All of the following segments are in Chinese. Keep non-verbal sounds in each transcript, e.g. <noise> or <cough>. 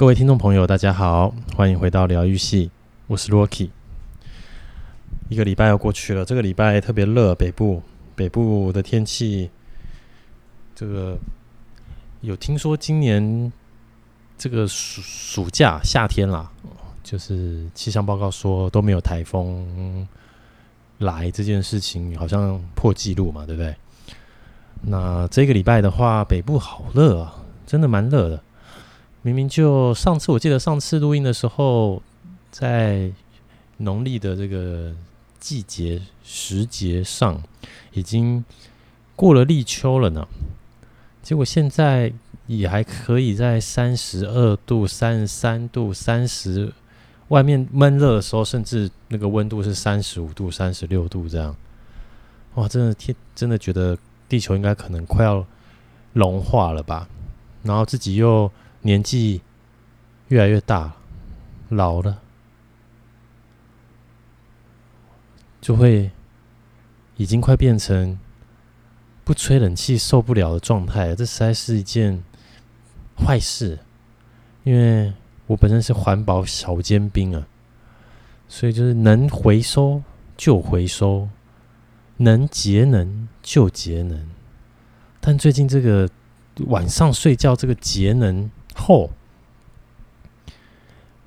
各位听众朋友，大家好，欢迎回到疗愈系，我是 Rocky。一个礼拜要过去了，这个礼拜特别热，北部北部的天气，这个有听说今年这个暑暑假夏天啦，就是气象报告说都没有台风来这件事情，好像破纪录嘛，对不对？那这个礼拜的话，北部好热啊，真的蛮热的。明明就上次，我记得上次录音的时候，在农历的这个季节时节上，已经过了立秋了呢。结果现在也还可以在三十二度、三十三度、三十，外面闷热的时候，甚至那个温度是三十五度、三十六度这样。哇，真的天，真的觉得地球应该可能快要融化了吧？然后自己又。年纪越来越大，老了，就会已经快变成不吹冷气受不了的状态。这实在是一件坏事，因为我本身是环保小尖兵啊，所以就是能回收就回收，能节能就节能。但最近这个晚上睡觉这个节能。后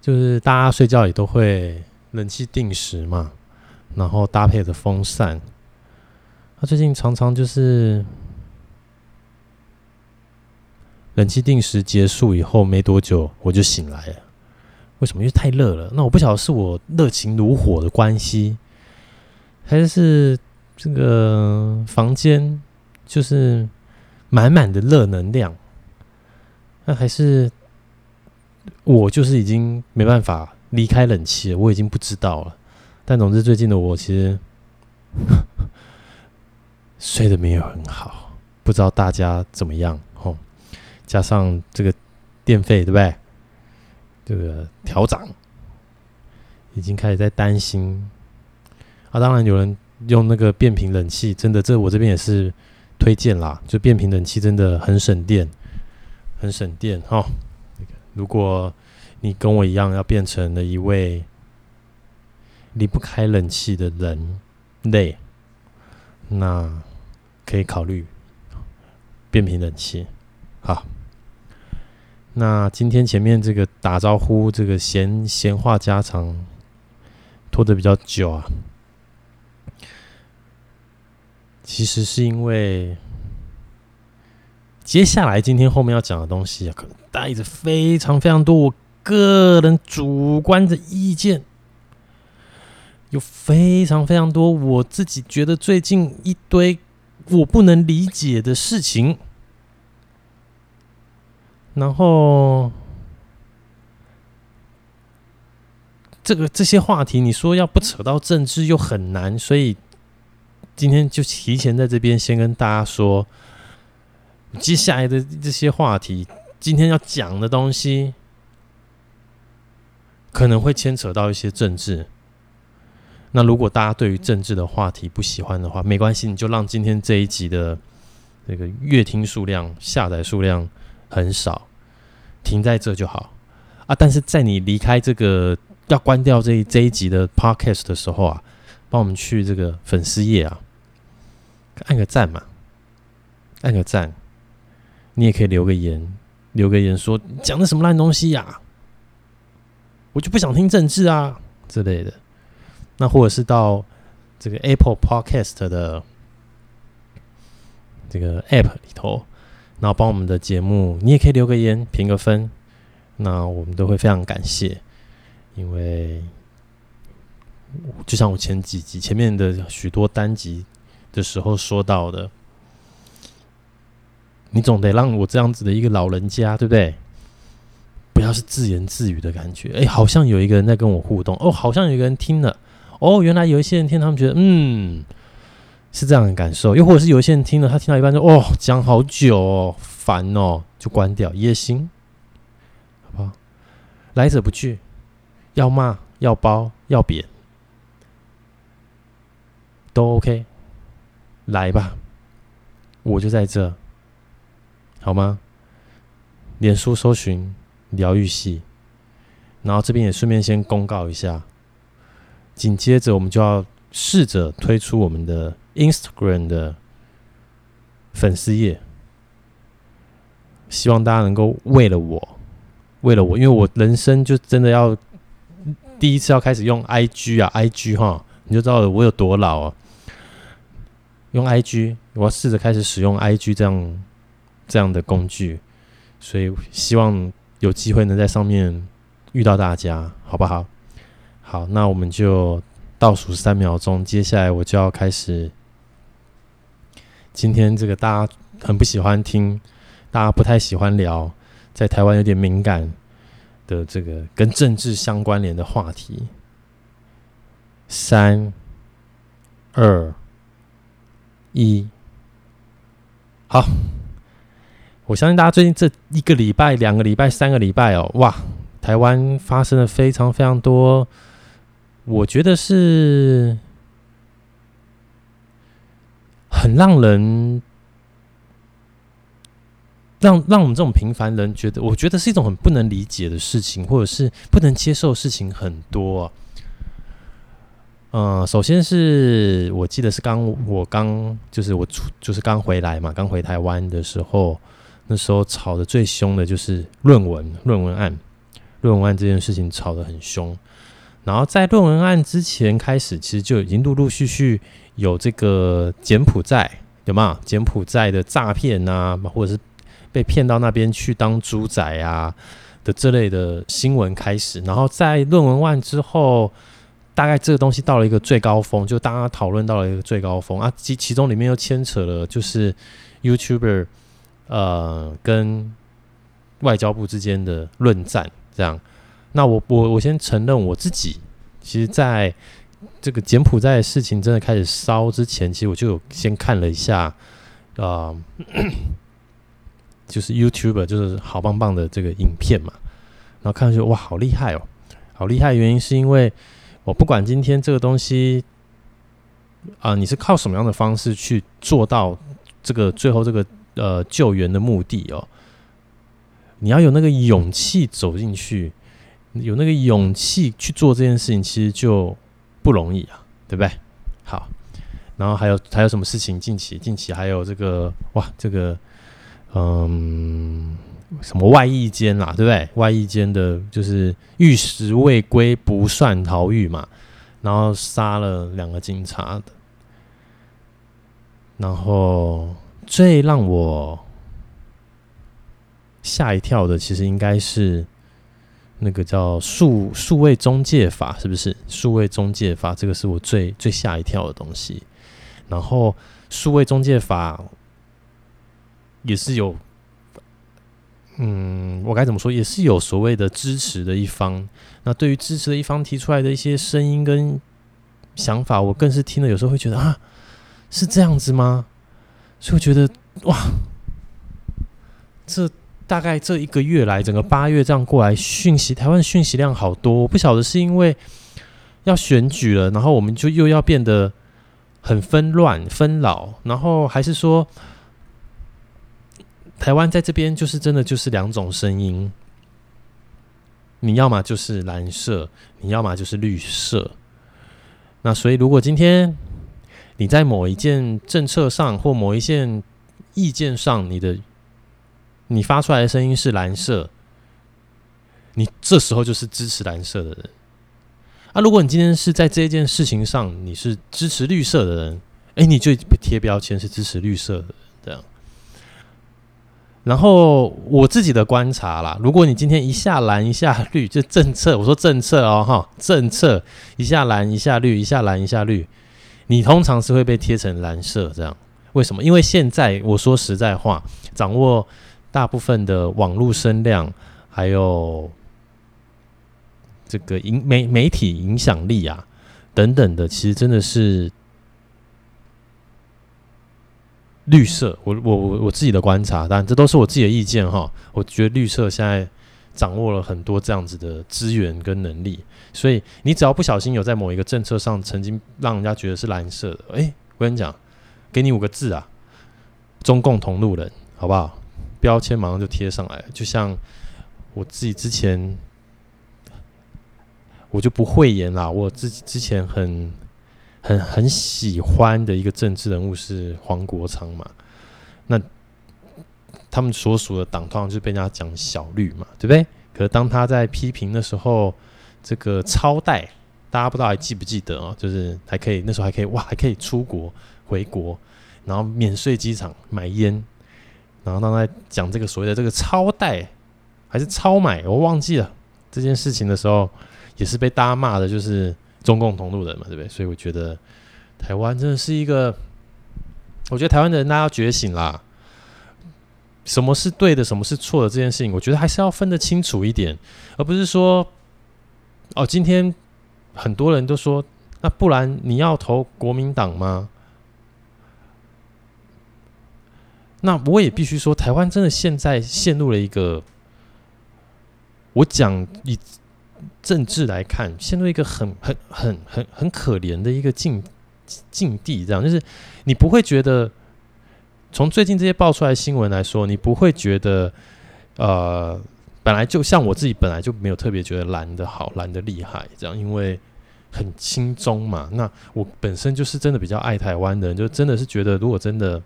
就是大家睡觉也都会冷气定时嘛，然后搭配着风扇。他最近常常就是冷气定时结束以后没多久我就醒来了。为什么？因为太热了。那我不晓得是我热情如火的关系，还是这个房间就是满满的热能量。那还是我就是已经没办法离开冷气了，我已经不知道了。但总之最近的我其实睡得没有很好，不知道大家怎么样哦。加上这个电费对不对？这个调涨，已经开始在担心。啊，当然有人用那个变频冷气，真的，这我这边也是推荐啦。就变频冷气真的很省电。很省电哈！如果你跟我一样要变成了一位离不开冷气的人类，那可以考虑变频冷气。好，那今天前面这个打招呼，这个闲闲话家常拖得比较久啊，其实是因为。接下来今天后面要讲的东西啊，可能带着非常非常多我个人主观的意见，有非常非常多我自己觉得最近一堆我不能理解的事情，然后这个这些话题，你说要不扯到政治又很难，所以今天就提前 <laughs> 在这边先跟大家说。接下来的这些话题，今天要讲的东西，可能会牵扯到一些政治。那如果大家对于政治的话题不喜欢的话，没关系，你就让今天这一集的这个阅听数量、下载数量很少，停在这就好啊。但是在你离开这个要关掉这这一集的 Podcast 的时候啊，帮我们去这个粉丝页啊，按个赞嘛，按个赞。你也可以留个言，留个言说讲的什么烂东西呀、我就不想听政治啊之类的。那或者是到这个 Apple Podcast 的这个 App 里头，然后帮我们的节目，你也可以留个言，评个分，那我们都会非常感谢。因为就像我前几集前面的许多单集的时候说到的。你总得让我这样子的一个老人家，对不对？不要是自言自语的感觉。哎，好像有一个人在跟我互动。哦，好像有一个人听了。哦，原来有一些人听，他们觉得嗯，是这样的感受。又或者是有一些人听了，他听到一半说：“哦，讲好久哦，烦哦，就关掉也行，好不好？来者不拒，要骂要包要贬都 OK，来吧，我就在这。”好吗？脸书搜寻疗愈系。然后这边也顺便先公告一下，紧接着我们就要试着推出我们的 Instagram 的粉丝页，希望大家能够为了我，为了我，因为我人生就真的要第一次要开始用 IG 啊，IG 哈，你就知道我有多老啊。用 IG，我要试着开始使用 IG 这样这样的工具，所以希望有机会能在上面遇到大家，好不好？好，那我们就倒数三秒钟，接下来我就要开始今天这个大家很不喜欢听，大家不太喜欢聊，在台湾有点敏感的这个跟政治相关联的话题。三、二。一，好，我相信大家最近这一个礼拜、两个礼拜、三个礼拜哦，哇，台湾发生了非常非常多，我觉得是很让人让让我们这种平凡人觉得，我觉得是一种很不能理解的事情，或者是不能接受的事情很多啊。嗯，首先是我记得是刚我刚就是我出就是刚回来嘛，刚回台湾的时候，那时候吵得最凶的就是论文论文案，论文案这件事情吵得很凶。然后在论文案之前开始，其实就已经陆陆续续有这个柬埔寨有没有柬埔寨的诈骗啊，或者是被骗到那边去当猪仔啊的这类的新闻开始。然后在论文案之后。大概这个东西到了一个最高峰，就大家讨论到了一个最高峰啊，其其中里面又牵扯了就是 YouTuber 呃跟外交部之间的论战，这样。那我我我先承认我自己，其实在这个柬埔寨的事情真的开始烧之前，其实我就有先看了一下，呃，就是 YouTube 就是好棒棒的这个影片嘛，然后看上去哇好厉害哦，好厉害原因是因为。我不管今天这个东西啊、你是靠什么样的方式去做到这个最后这个呃救援的目的哦？你要有那个勇气走进去，有那个勇气去做这件事情，其实就不容易啊，对不对？好，然后还有还有什么事情？近期近期还有这个哇，这个嗯。什么外役间啦，对不对？外役间的就是玉石未归不算逃狱嘛，然后杀了两个警察的，然后最让我吓一跳的，其实应该是那个叫数数位中介法，是不是？数位中介法这个是我最最吓一跳的东西。然后数位中介法也是有。嗯，我该怎么说？也是有所谓的支持的一方。那对于支持的一方提出来的一些声音跟想法，我更是听了，有时候会觉得啊，是这样子吗？所以我觉得哇，这大概这一个月来，整个八月这样过来，讯息台湾讯息量好多。不晓得是因为要选举了，然后我们就又要变得很纷乱纷扰，然后还是说？台湾在这边就是真的就是两种声音，你要么就是蓝色，你要么就是绿色。那所以，如果今天你在某一件政策上或某一件意见上，你的你发出来的声音是蓝色，你这时候就是支持蓝色的人。啊，如果你今天是在这件事情上你是支持绿色的人，哎，你就贴标签是支持绿色的，这样。然后我自己的观察啦，如果你今天一下蓝一下绿，就政策，我说政策哦哈，政策一下蓝一下绿，一下蓝一下绿，你通常是会被贴成蓝色这样。为什么？因为现在我说实在话，掌握大部分的网络声量，还有这个影媒媒体影响力啊等等的，其实真的是。绿色，我我我我自己的观察，当然这都是我自己的意见哈。我觉得绿色现在掌握了很多这样子的资源跟能力，所以你只要不小心有在某一个政策上曾经让人家觉得是蓝色的，诶，我跟你讲，给你五个字啊，中共同路人，好不好？标签马上就贴上来，就像我自己之前我就不讳言啦，我自己之前很很很喜欢的一个政治人物是黄国昌嘛，那他们所属的党通常就被人家讲小绿嘛，对不对？可是当他在批评的时候，这个超贷，大家不知道还记不记得哦？就是还可以那时候还可以哇，还可以出国回国，然后免税机场买烟，然后当他讲这个所谓的这个超贷。还是超买，我忘记了这件事情的时候，也是被大家骂的，就是中共同路人嘛，对不对？所以我觉得台湾真的是一个，我觉得台湾的人大家要觉醒啦。什么是对的，什么是错的这件事情，我觉得还是要分得清楚一点，而不是说，哦，今天很多人都说，那不然你要投国民党吗？那我也必须说，台湾真的现在陷入了一个。我讲以政治来看，陷入一个很很很很很可怜的一个境境地，这样就是你不会觉得，从最近这些爆出来新闻来说，你不会觉得，呃，本来就像我自己本来就没有特别觉得蓝的好，蓝的厉害，这样，因为很轻松嘛。那我本身就是真的比较爱台湾的人，就真的是觉得，如果真的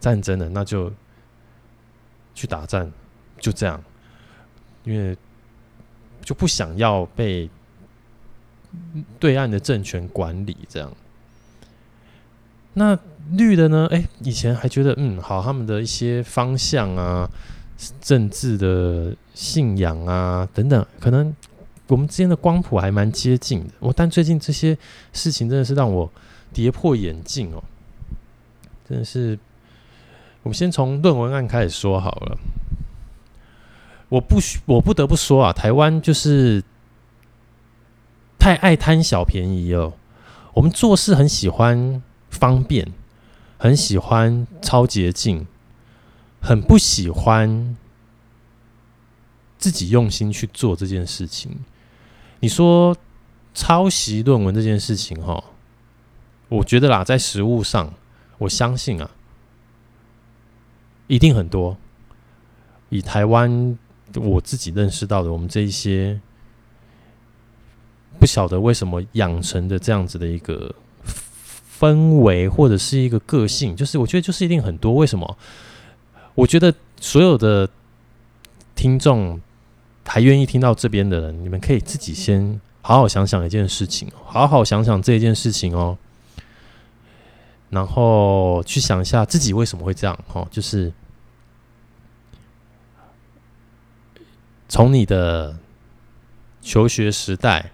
战争了，那就去打战，就这样。因为就不想要被对岸的政权管理，这样。那绿的呢？哎，以前还觉得嗯好，他们的一些方向啊、政治的信仰啊等等，可能我们之间的光谱还蛮接近的。我但最近这些事情真的是让我跌破眼镜哦，真的是。我们先从论文案开始说好了。我不需，我不得不说啊，台湾就是太爱贪小便宜哦。我们做事很喜欢方便，很喜欢超捷径，很不喜欢自己用心去做这件事情。你说抄袭论文这件事情，哈，我觉得啦，在实务上，我相信啊，一定很多。以台湾。我自己认识到的，我们这一些不晓得为什么养成的这样子的一个氛围，或者是一个个性，就是我觉得就是一定很多。为什么？我觉得所有的听众还愿意听到这边的人，你们可以自己先好好想想一件事情，好好想想这件事情哦，然后去想一下自己为什么会这样哦，就是。从你的求学时代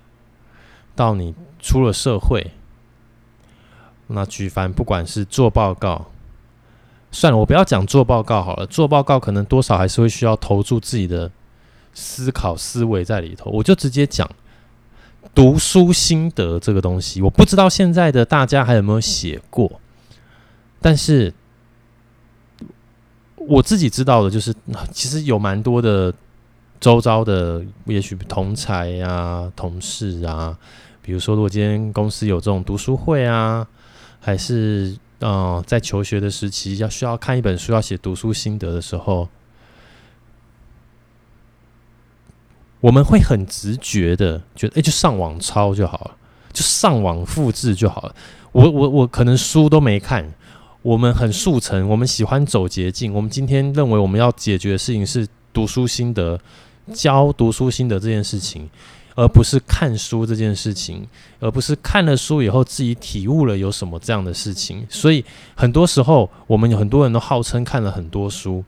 到你出了社会，那举凡不管是做报告，算了，我不要讲做报告好了。做报告可能多少还是会需要投注自己的思考思维在里头。我就直接讲读书心得这个东西，我不知道现在的大家还有没有写过，但是我自己知道的就是，其实有蛮多的。周遭的也许同才啊、同事啊，比如说，如果今天公司有这种读书会啊，还是呃，在求学的时期要需要看一本书、要写读书心得的时候，我们会很直觉的觉得，哎，就上网抄就好了，就上网复制就好了。我我我可能书都没看，我们很速成，我们喜欢走捷径。我们今天认为我们要解决的事情是读书心得。教读书心得这件事情，而不是看书这件事情，而不是看了书以后自己体悟了有什么这样的事情。所以很多时候，我们有很多人都号称看了很多书，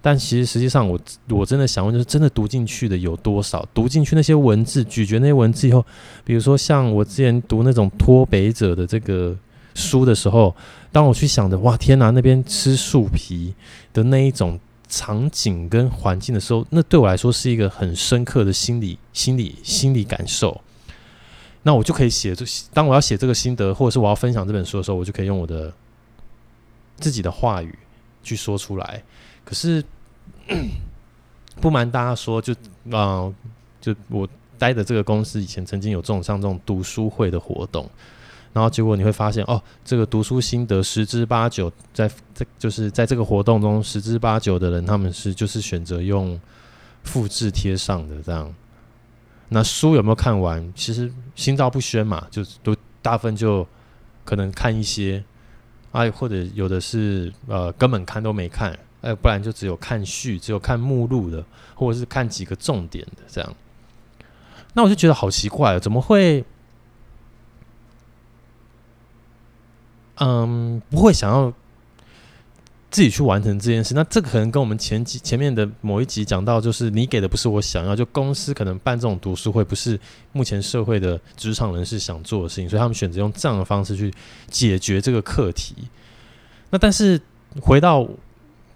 但其实实际上我，我真的想问，就是真的读进去的有多少？读进去那些文字，咀嚼那些文字以后，比如说像我之前读那种脱北者的这个书的时候，当我去想着，哇，天哪，那边吃树皮的那一种。场景跟环境的时候，那对我来说是一个很深刻的心理、心理、心理感受。那我就可以写，这当我要写这个心得，或者是我要分享这本书的时候，我就可以用我的自己的话语去说出来。可是不瞒大家说，就啊、呃，就我待的这个公司以前曾经有这种像这种读书会的活动。然后结果你会发现，哦，这个读书心得十之八九在这就是在这个活动中十之八九的人，他们是就是选择用复制贴上的这样。那书有没有看完？其实心照不宣嘛，就都大部分就可能看一些，哎、或者有的是呃根本看都没看，哎，不然就只有看序，只有看目录的，或者是看几个重点的这样。那我就觉得好奇怪，怎么会？嗯，不会想要自己去完成这件事。那这个可能跟我们前几前面的某一集讲到，就是你给的不是我想要，就公司可能办这种读书会，不是目前社会的职场人士想做的事情，所以他们选择用这样的方式去解决这个课题。那但是回到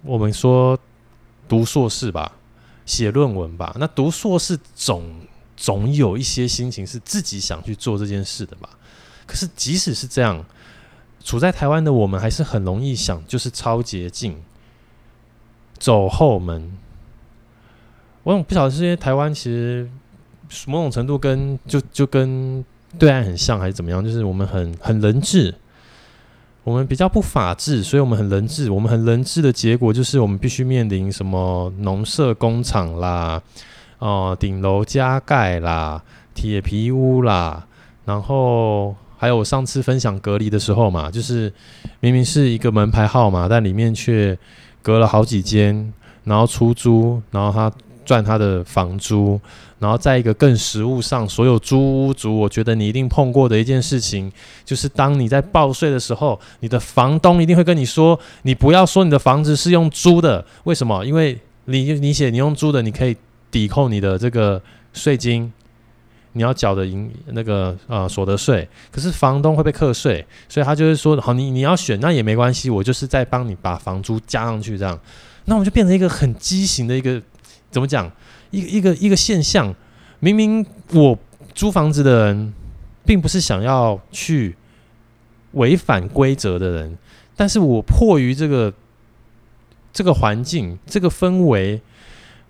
我们说读硕士吧，写论文吧，那读硕士总总有一些心情是自己想去做这件事的吧。可是即使是这样。处在台湾的我们还是很容易想，就是超捷径，走后门。我不晓得是因为台湾其实某种程度跟就就跟对岸很像，还是怎么样？就是我们很很人治，我们比较不法治，所以我们很人治。我们很人治的结果就是我们必须面临什么农舍工厂啦，哦、顶楼加盖啦，铁皮屋啦，然后。还有我上次分享隔离的时候嘛，就是明明是一个门牌号码，但里面却隔了好几间，然后出租，然后他赚他的房租，然后在一个更实物上，所有租屋族，我觉得你一定碰过的一件事情，就是当你在报税的时候，你的房东一定会跟你说，你不要说你的房子是用租的，为什么？因为你你写你用租的，你可以抵扣你的这个税金。你要缴的营那个呃所得税，可是房东会被课税，所以他就是说，好，你你要选那也没关系，我就是在帮你把房租加上去，这样，那我们就变成一个很畸形的一个怎么讲，一个一个一个现象。明明我租房子的人，并不是想要去违反规则的人，但是我迫于这个这个环境这个氛围。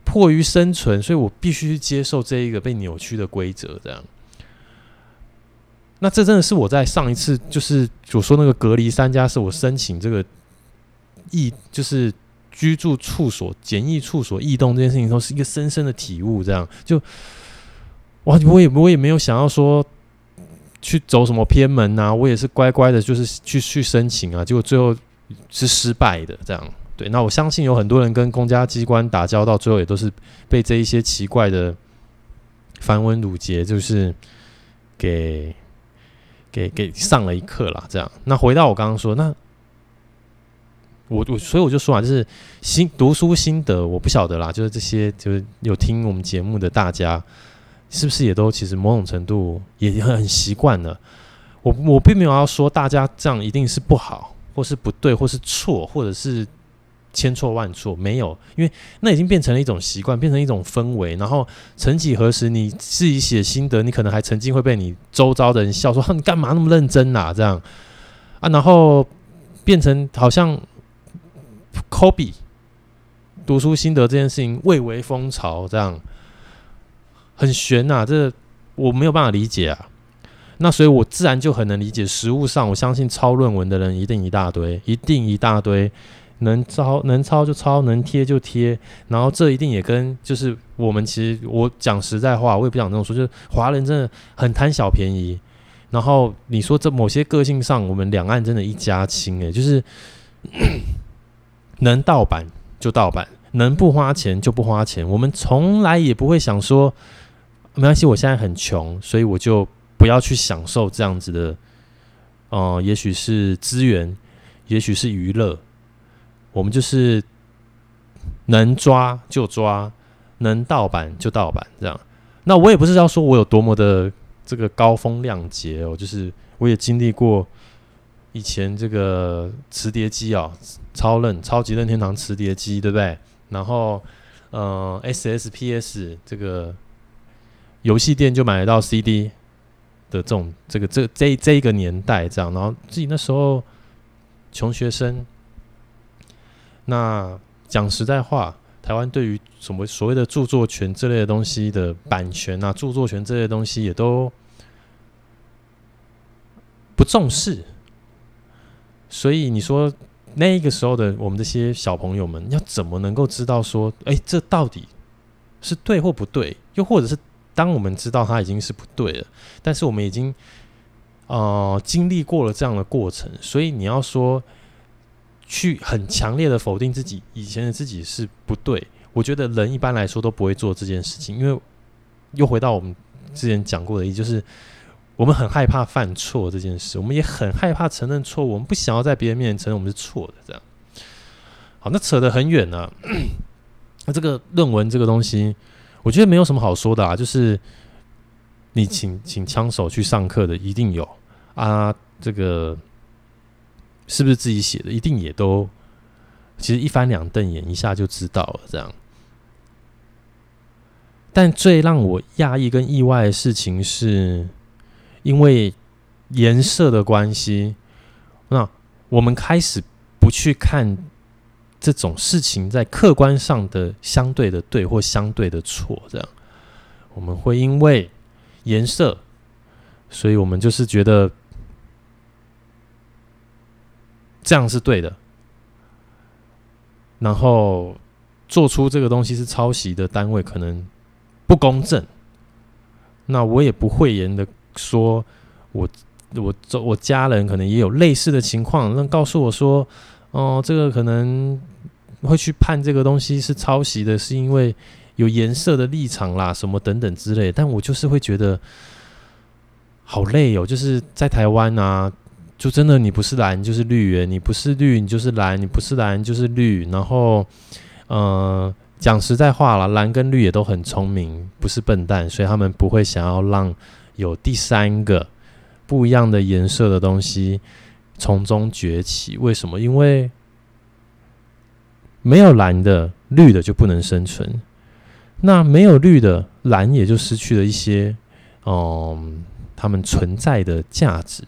迫于生存，所以我必须接受这一个被扭曲的规则。这样，那这真的是我在上一次就是我说那个隔离三家，是我申请这个异就是居住处所简易处所异动这件事情，都是一个深深的体悟。这样，就哇，我也我也没有想要说去走什么偏门呐，我也是乖乖的，就是去去申请啊，结果最后是失败的。这样。对，那我相信有很多人跟公家机关打交道，最后也都是被这一些奇怪的繁文缛节，就是给给给上了一课啦。这样，那回到我刚刚说，那我我所以我就说啊，就是心读书心得，我不晓得啦。就是这些，就是有听我们节目的大家，是不是也都其实某种程度也很习惯了？我我并没有要说大家这样一定是不好，或是不对，或是错，或者是。千错万错没有，因为那已经变成了一种习惯，变成一种氛围。然后曾几何时，你自己写心得，你可能还曾经会被你周遭的人笑说：“你干嘛那么认真呐？”这样啊，然后变成好像科比读书心得这件事情蔚为风潮，这样很玄呐。这我没有办法理解啊。那所以我自然就很能理解，实务上我相信抄论文的人一定一大堆，一定一大堆。能抄能抄就抄，能贴就贴，然后这一定也跟就是我们其实我讲实在话，我也不想这么说，就是华人真的很贪小便宜。然后你说这某些个性上，我们两岸真的一家亲诶，就是能盗版就盗版，能不花钱就不花钱。我们从来也不会想说没关系，我现在很穷，所以我就不要去享受这样子的，呃，也许是资源，也许是娱乐。我们就是能抓就抓，能盗版就盗版，这样。那我也不是要说我有多么的这个高风亮节哦，就是我也经历过以前这个磁碟机啊，超任超级任天堂磁碟机，对不对？然后呃，SSPS 这个游戏店就买得到 CD 的这种这个这这这一个年代这样，然后自己那时候穷学生。那讲实在话，台湾对于什么所谓的著作权这类的东西的版权啊，著作权这类的东西也都不重视。所以你说那个时候的我们这些小朋友们，要怎么能够知道说，哎，这到底是对或不对，又或者是当我们知道它已经是不对了，但是我们已经呃经历过了这样的过程，所以你要说去很强烈的否定自己以前的自己是不对，我觉得人一般来说都不会做这件事情，因为又回到我们之前讲过的，也就是我们很害怕犯错这件事，我们也很害怕承认错误，我们不想要在别人面前承认我们是错的，这样。好，那扯得很远了。那这个论文这个东西，我觉得没有什么好说的啊。就是你请请枪手去上课的，一定有啊。这个是不是自己写的，一定也都其实一翻两瞪眼，一下就知道了。这样。但最让我讶异跟意外的事情是，因为颜色的关系，那我们开始不去看。这种事情在客观上的相对的对或相对的错，这样我们会因为颜色，所以我们就是觉得这样是对的，然后做出这个东西是抄袭的单位可能不公正，那我也不讳言的说，我我我家人可能也有类似的情况，那告诉我说，哦，这个可能。会去判这个东西是抄袭的，是因为有颜色的立场啦，什么等等之类。但我就是会觉得好累哦，就是在台湾啊，就真的你不是蓝就是绿，你不是绿你就是蓝，你不是蓝就是绿。然后，呃，讲实在话了，蓝跟绿也都很聪明，不是笨蛋，所以他们不会想要让有第三个不一样的颜色的东西从中崛起。为什么？因为没有蓝的，绿的就不能生存。那没有绿的，蓝也就失去了一些，嗯，他们存在的价值。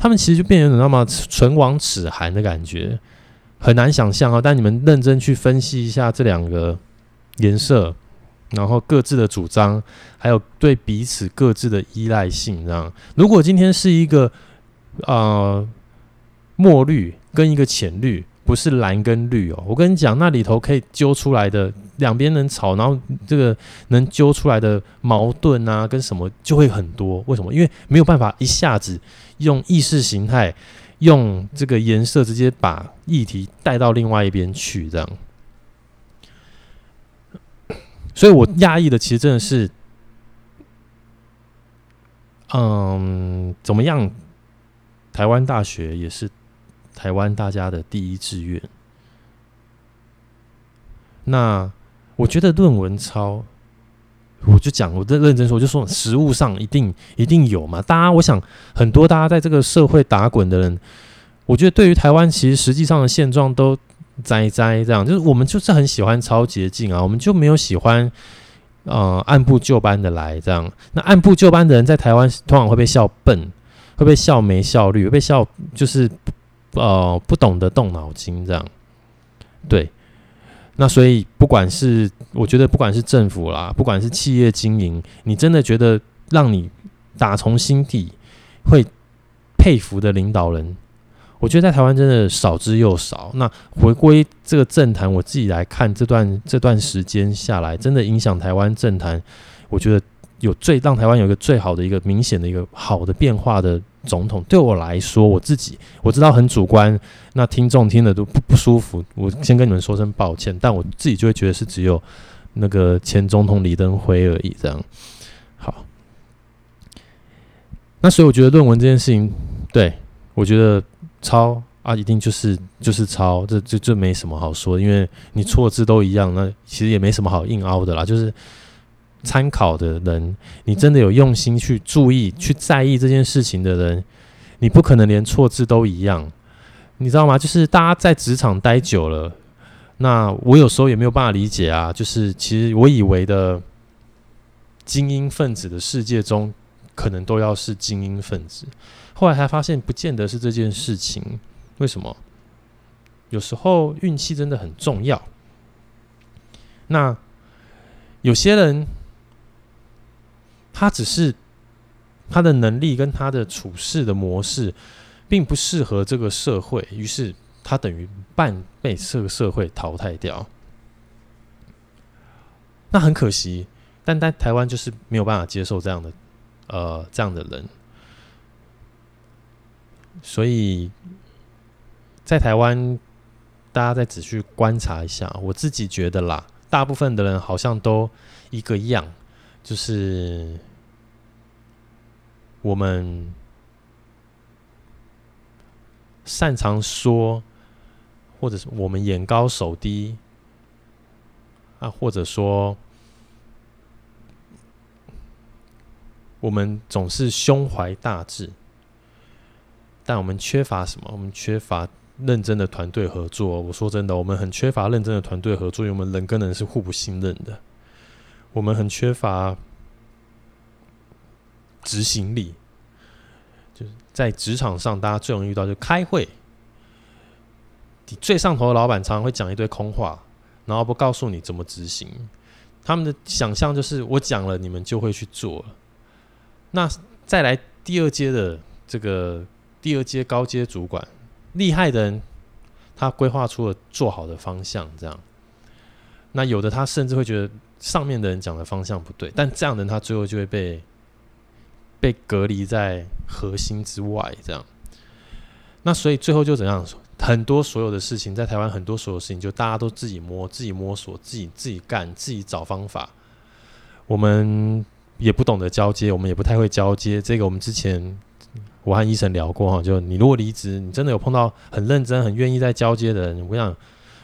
他们其实就变成那么唇亡齿寒的感觉，很难想象啊。但你们认真去分析一下这两个颜色，然后各自的主张，还有对彼此各自的依赖性，这样。如果今天是一个呃墨绿跟一个浅绿。不是蓝跟绿哦，我跟你讲，那里头可以揪出来的两边能吵，然后这个能揪出来的矛盾啊，跟什么就会很多。为什么？因为没有办法一下子用意识形态、用这个颜色直接把议题带到另外一边去，这样。所以我讶异的其实真的是，嗯，怎么样？台湾大学也是。台湾大家的第一志愿，那我觉得论文抄，我就讲，我在认真说，我就说实务上一定一定有嘛。大家，我想很多大家在这个社会打滚的人，我觉得对于台湾其实实际上的现状都栽栽这样，就是我们就是很喜欢抄捷径啊，我们就没有喜欢呃按部就班的来这样。那按部就班的人在台湾通常会被笑笨，会被笑没效率，被笑就是。呃，不懂得动脑筋，这样，对。那所以，不管是我觉得，不管是政府啦，不管是企业经营，你真的觉得让你打从心底会佩服的领导人，我觉得在台湾真的少之又少。那回归这个政坛，我自己来看这段这段时间下来，真的影响台湾政坛，我觉得有最让台湾有一个最好的一个明显的一个好的变化的。总统对我来说，我自己我知道很主观，那听众听了都不不舒服。我先跟你们说声抱歉，但我自己就会觉得是只有那个前总统李登辉而已。这样好，那所以我觉得论文这件事情，对我觉得抄啊，一定就是就是抄，这这这没什么好说，因为你错字都一样，那其实也没什么好硬凹的啦，就是。参考的人，你真的有用心去注意、去在意这件事情的人，你不可能连错字都一样，你知道吗？就是大家在职场待久了，那我有时候也没有办法理解啊。就是其实我以为的精英分子的世界中，可能都要是精英分子，后来才发现不见得是这件事情。为什么？有时候运气真的很重要。那有些人。他只是他的能力跟他的处事的模式，并不适合这个社会，于是他等于半被这个社会淘汰掉。那很可惜，但在台湾就是没有办法接受这样的呃这样的人，所以在台湾，大家再仔细观察一下，我自己觉得啦，大部分的人好像都一个样，就是我们擅长说，或者是我们眼高手低。啊，或者说，我们总是胸怀大志，但我们缺乏什么？我们缺乏认真的团队合作。我说真的，我们很缺乏认真的团队合作，因为我们人跟人是互不信任的。我们很缺乏执行力，就是在职场上，大家最容易遇到就开会，你最上头的老板常常会讲一堆空话。然后不告诉你怎么执行，他们的想象就是我讲了，你们就会去做。那再来第二阶的这个第二阶高阶主管，厉害的人，他规划出了做好的方向，这样。那有的他甚至会觉得上面的人讲的方向不对，但这样的人他最后就会被被隔离在核心之外，这样。那所以最后就怎样？很多所有的事情，在台湾很多所有事情，就大家都自己摸、自己摸索、自己自己干、自己找方法。我们也不懂得交接，我们也不太会交接。这个我们之前我和医生聊过哈，就你如果离职，你真的有碰到很认真、很愿意在交接的人，我想。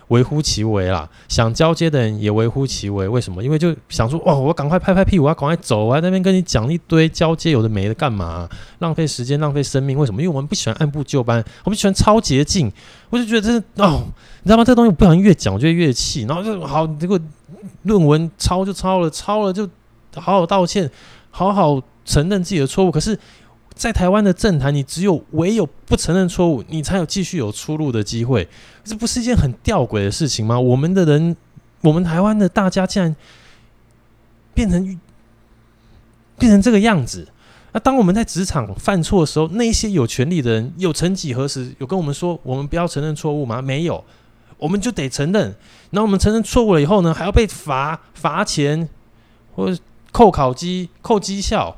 微乎其微啦，想交接的人也微乎其微。为什么？因为就想说，哇，我赶快拍拍屁股，我要赶快走，我在那边跟你讲一堆交接有的没的，干嘛？浪费时间，浪费生命。为什么？因为我们不喜欢按部就班，我们喜欢超捷径。我就觉得这是哦，你知道吗？这东西我不小心越讲，我就越气。然后就好，这个论文抄就抄了，抄了就好好道歉，好好承认自己的错误。可是。在台湾的政坛，你只有唯有不承认错误，你才有继续有出路的机会。这不是一件很吊诡的事情吗？我们的人，我们台湾的大家，竟然变成变成这个样子。那当我们在职场犯错的时候，那些有权利的人，有曾几何时有跟我们说，我们不要承认错误吗？没有，我们就得承认。然后我们承认错误了以后呢，还要被罚罚钱，或者扣考绩、扣绩效。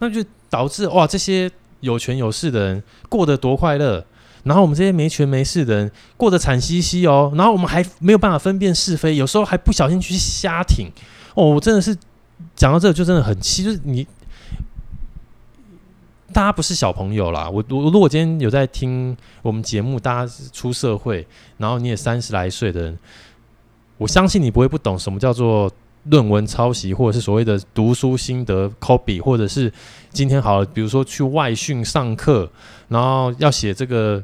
那就导致哇，这些有权有势的人过得多快乐，然后我们这些没权没势的人过得惨兮兮哦，然后我们还没有办法分辨是非，有时候还不小心去瞎挺。哦，我真的是讲到这个就真的很气，就是你大家不是小朋友啦，我我如果今天有在听我们节目，大家出社会，然后你也三十来岁的人，我相信你不会不懂什么叫做。论文抄袭，或者是所谓的读书心得 copy，或者是今天好，比如说去外训上课，然后要写这个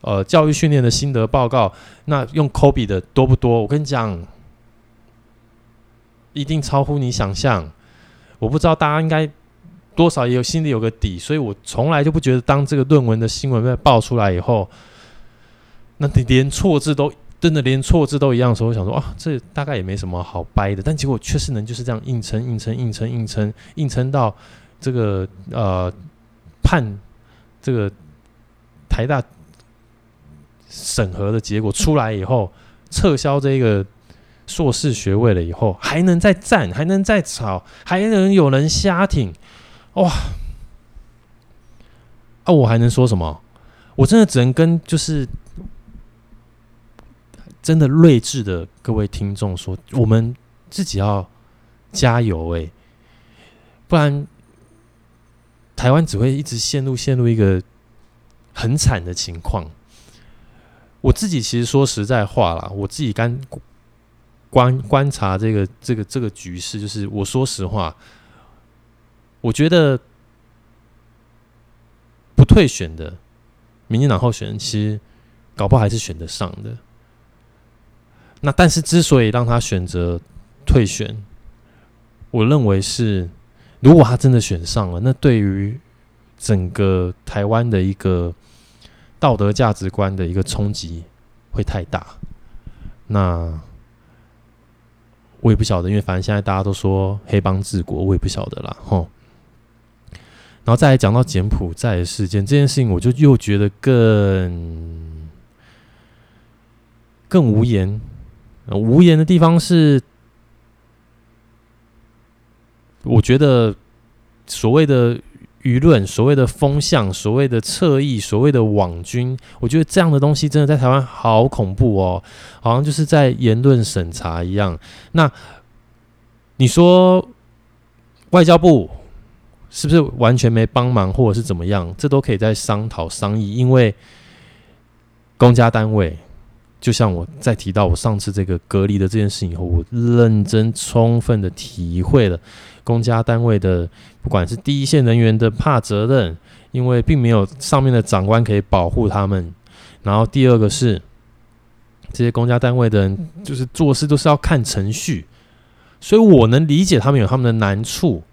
呃教育训练的心得报告，那用 copy 的多不多？我跟你讲，一定超乎你想象。我不知道大家应该多少也有心里有个底，所以我从来就不觉得，当这个论文的新闻被爆出来以后，那你连错字都。真的连错字都一样的时候，我想说啊，这大概也没什么好掰的，但结果确实能就是这样硬撑、硬撑、硬撑、硬撑、硬撑到这个呃判这个台大审核的结果出来以后，撤销这个硕士学位了以后，还能再战，还能再吵，还能有人瞎挺，哇！啊，我还能说什么？我真的只能跟就是。真的睿智的各位听众说，我们自己要加油诶，不然台湾只会一直陷入陷入一个很惨的情况。我自己其实说实在话啦，我自己刚观观察这个这个这个局势，就是我说实话，我觉得不退选的民进党候选人，其实搞不好还是选得上的。那但是，之所以让他选择退选，我认为是，如果他真的选上了，那对于整个台湾的一个道德价值观的一个冲击会太大。那我也不晓得，因为反正现在大家都说黑帮治国，我也不晓得啦。吼。然后再来讲到柬埔寨的事件这件事情，我就又觉得更更无言。无言的地方是，我觉得所谓的舆论、所谓的风向、所谓的侧翼、所谓的网军，我觉得这样的东西真的在台湾好恐怖哦，好像就是在言论审查一样。那你说外交部是不是完全没帮忙，或者是怎么样？这都可以再商讨商议，因为公家单位。就像我在提到我上次这个隔离的这件事情以后，我认真充分的体会了公家单位的，不管是第一线人员的怕责任，因为并没有上面的长官可以保护他们。然后第二个是这些公家单位的人，就是做事都是要看程序，所以我能理解他们有他们的难处。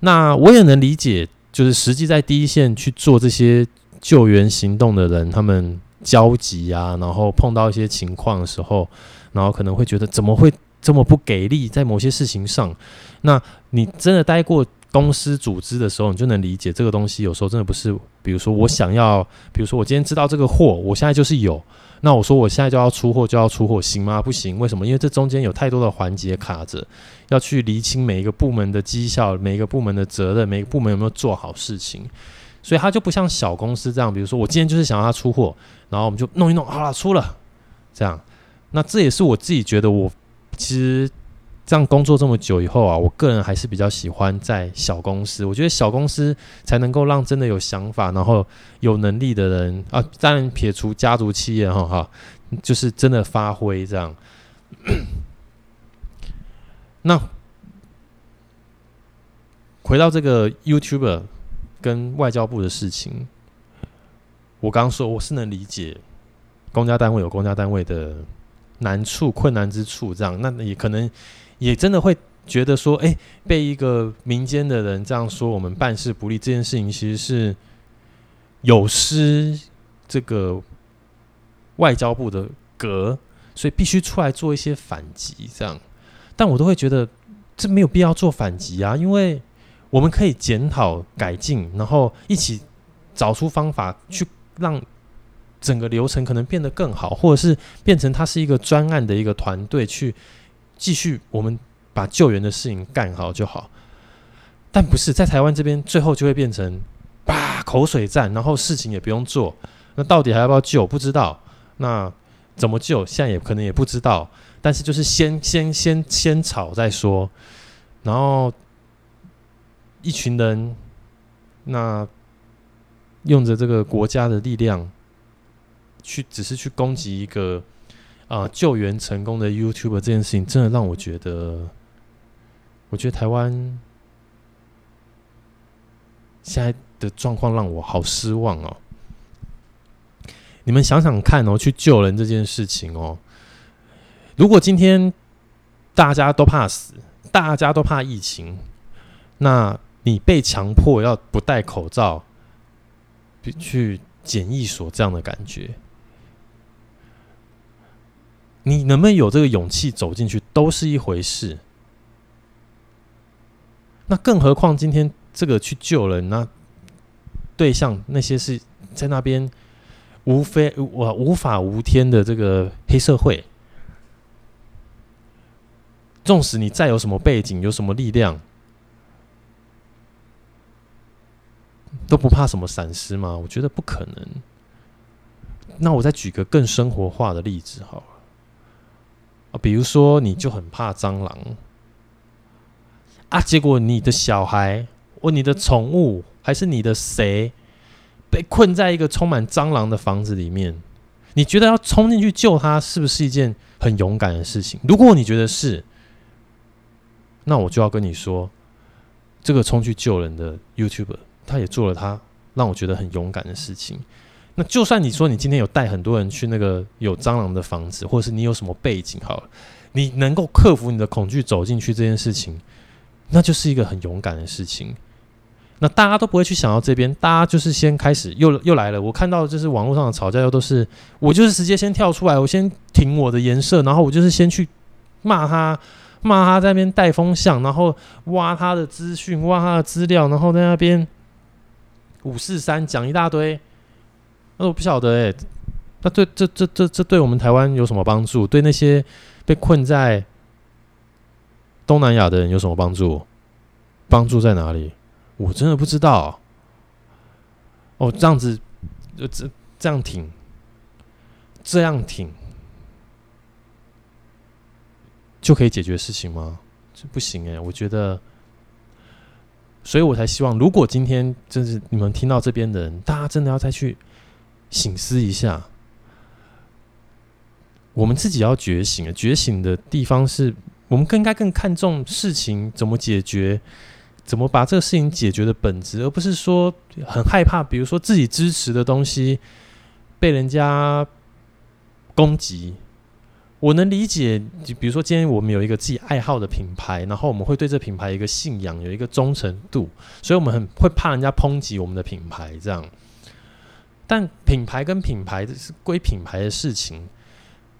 那我也能理解，就是实际在第一线去做这些救援行动的人，他们。焦急啊，然后碰到一些情况的时候，然后可能会觉得怎么会这么不给力，在某些事情上，那你真的待过公司组织的时候，你就能理解这个东西有时候真的不是，比如说我想要，比如说我今天知道这个货，我现在就是有，那我说我现在就要出货就要出货，行吗？不行，为什么？因为这中间有太多的环节卡着，要去厘清每一个部门的绩效，每一个部门的责任，每个部门有没有做好事情。所以它就不像小公司这样，比如说我今天就是想要它出货，然后我们就弄一弄，好了，出了，这样。那这也是我自己觉得，我其实这样工作这么久以后啊，我个人还是比较喜欢在小公司。我觉得小公司才能够让真的有想法，然后有能力的人啊，当然撇除家族企业哈哈，就是真的发挥这样。那回到这个 YouTuber。跟外交部的事情，我刚刚说我是能理解，公家单位有公家单位的难处、困难之处，这样那也可能也真的会觉得说，哎，被一个民间的人这样说，我们办事不力，这件事情其实是有失这个外交部的格，所以必须出来做一些反击，这样，但我都会觉得这没有必要做反击啊，因为。我们可以检讨改进，然后一起找出方法，去让整个流程可能变得更好，或者是变成它是一个专案的一个团队去继续我们把救援的事情干好就好。但不是在台湾这边，最后就会变成吧口水战，然后事情也不用做。那到底还要不要救？不知道。那怎么救？现在也可能也不知道。但是就是先先先先吵再说，然后。一群人，那用着这个国家的力量，去只是去攻击一个啊、救援成功的 YouTuber 这件事情，真的让我觉得，我觉得台湾现在的状况让我好失望哦。你们想想看哦，去救人这件事情哦，如果今天大家都怕死，大家都怕疫情，那你被强迫要不戴口罩去检疫所，这样的感觉，你能不能有这个勇气走进去，都是一回事。那更何况今天这个去救人，那对象那些是在那边无非我无法无天的这个黑社会，纵使你再有什么背景，有什么力量。都不怕什么闪失吗？我觉得不可能。那我再举个更生活化的例子好了。啊，比如说你就很怕蟑螂啊，结果你的小孩或你的宠物还是你的谁被困在一个充满蟑螂的房子里面，你觉得要冲进去救他是不是一件很勇敢的事情？如果你觉得是，那我就要跟你说，这个冲去救人的 YouTuber。他也做了他让我觉得很勇敢的事情。那就算你说你今天有带很多人去那个有蟑螂的房子，或者是你有什么背景好了，你能够克服你的恐惧走进去这件事情，那就是一个很勇敢的事情。那大家都不会去想到这边，大家就是先开始又又来了。我看到就是网络上的吵架又都是，我就是直接先跳出来，我先挺我的颜色，然后我就是先去骂他。骂他在那边带风向，然后挖他的资讯，挖他的资料，然后在那边。五四三讲一大堆，那我不晓得哎、欸，那对这这这这对我们台湾有什么帮助？对那些被困在东东南亚的人有什么帮助？帮助在哪里？我真的不知道。哦，这样子，这这样挺，这样挺，就可以解决事情吗？这不行哎，我觉得。所以我才希望，如果今天真是你们听到这边的人，大家真的要再去醒思一下，我们自己要觉醒。觉醒的地方是我们更应该更看重事情怎么解决，怎么把这个事情解决的本质，而不是说很害怕，比如说自己支持的东西被人家攻击。我能理解，就比如说今天我们有一个自己爱好的品牌，然后我们会对这品牌一个信仰，有一个忠诚度，所以我们很会怕人家抨击我们的品牌这样。但品牌跟品牌是归品牌的事情，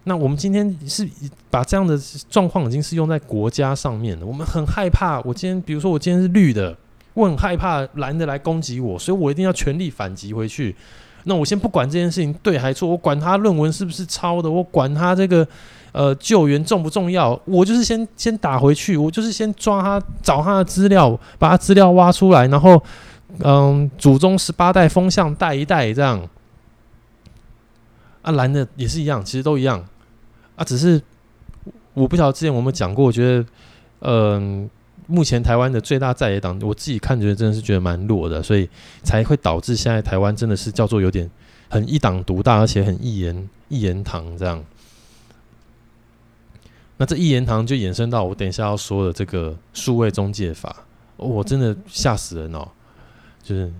那我们今天是把这样的状况已经是用在国家上面了。我们很害怕，我今天比如说我今天是绿的，我很害怕蓝的来攻击我，所以我一定要全力反击回去。那我先不管这件事情对还错，我管他论文是不是抄的，我管他这个呃救援重不重要，我就是先先打回去，我就是先抓他，找他的资料，把他资料挖出来，然后嗯，祖宗十八代风向带一带这样。啊，蓝的也是一样，其实都一样啊，只是我不晓得之前我们讲过，我觉得嗯。目前台湾的最大在野党，我自己看觉得真的是觉得蛮弱的，所以才会导致现在台湾真的是叫做有点很一党独大，而且很一言一言堂这样。那这一言堂就衍生到我等一下要说的这个数位中介法，我真的吓死人哦！就是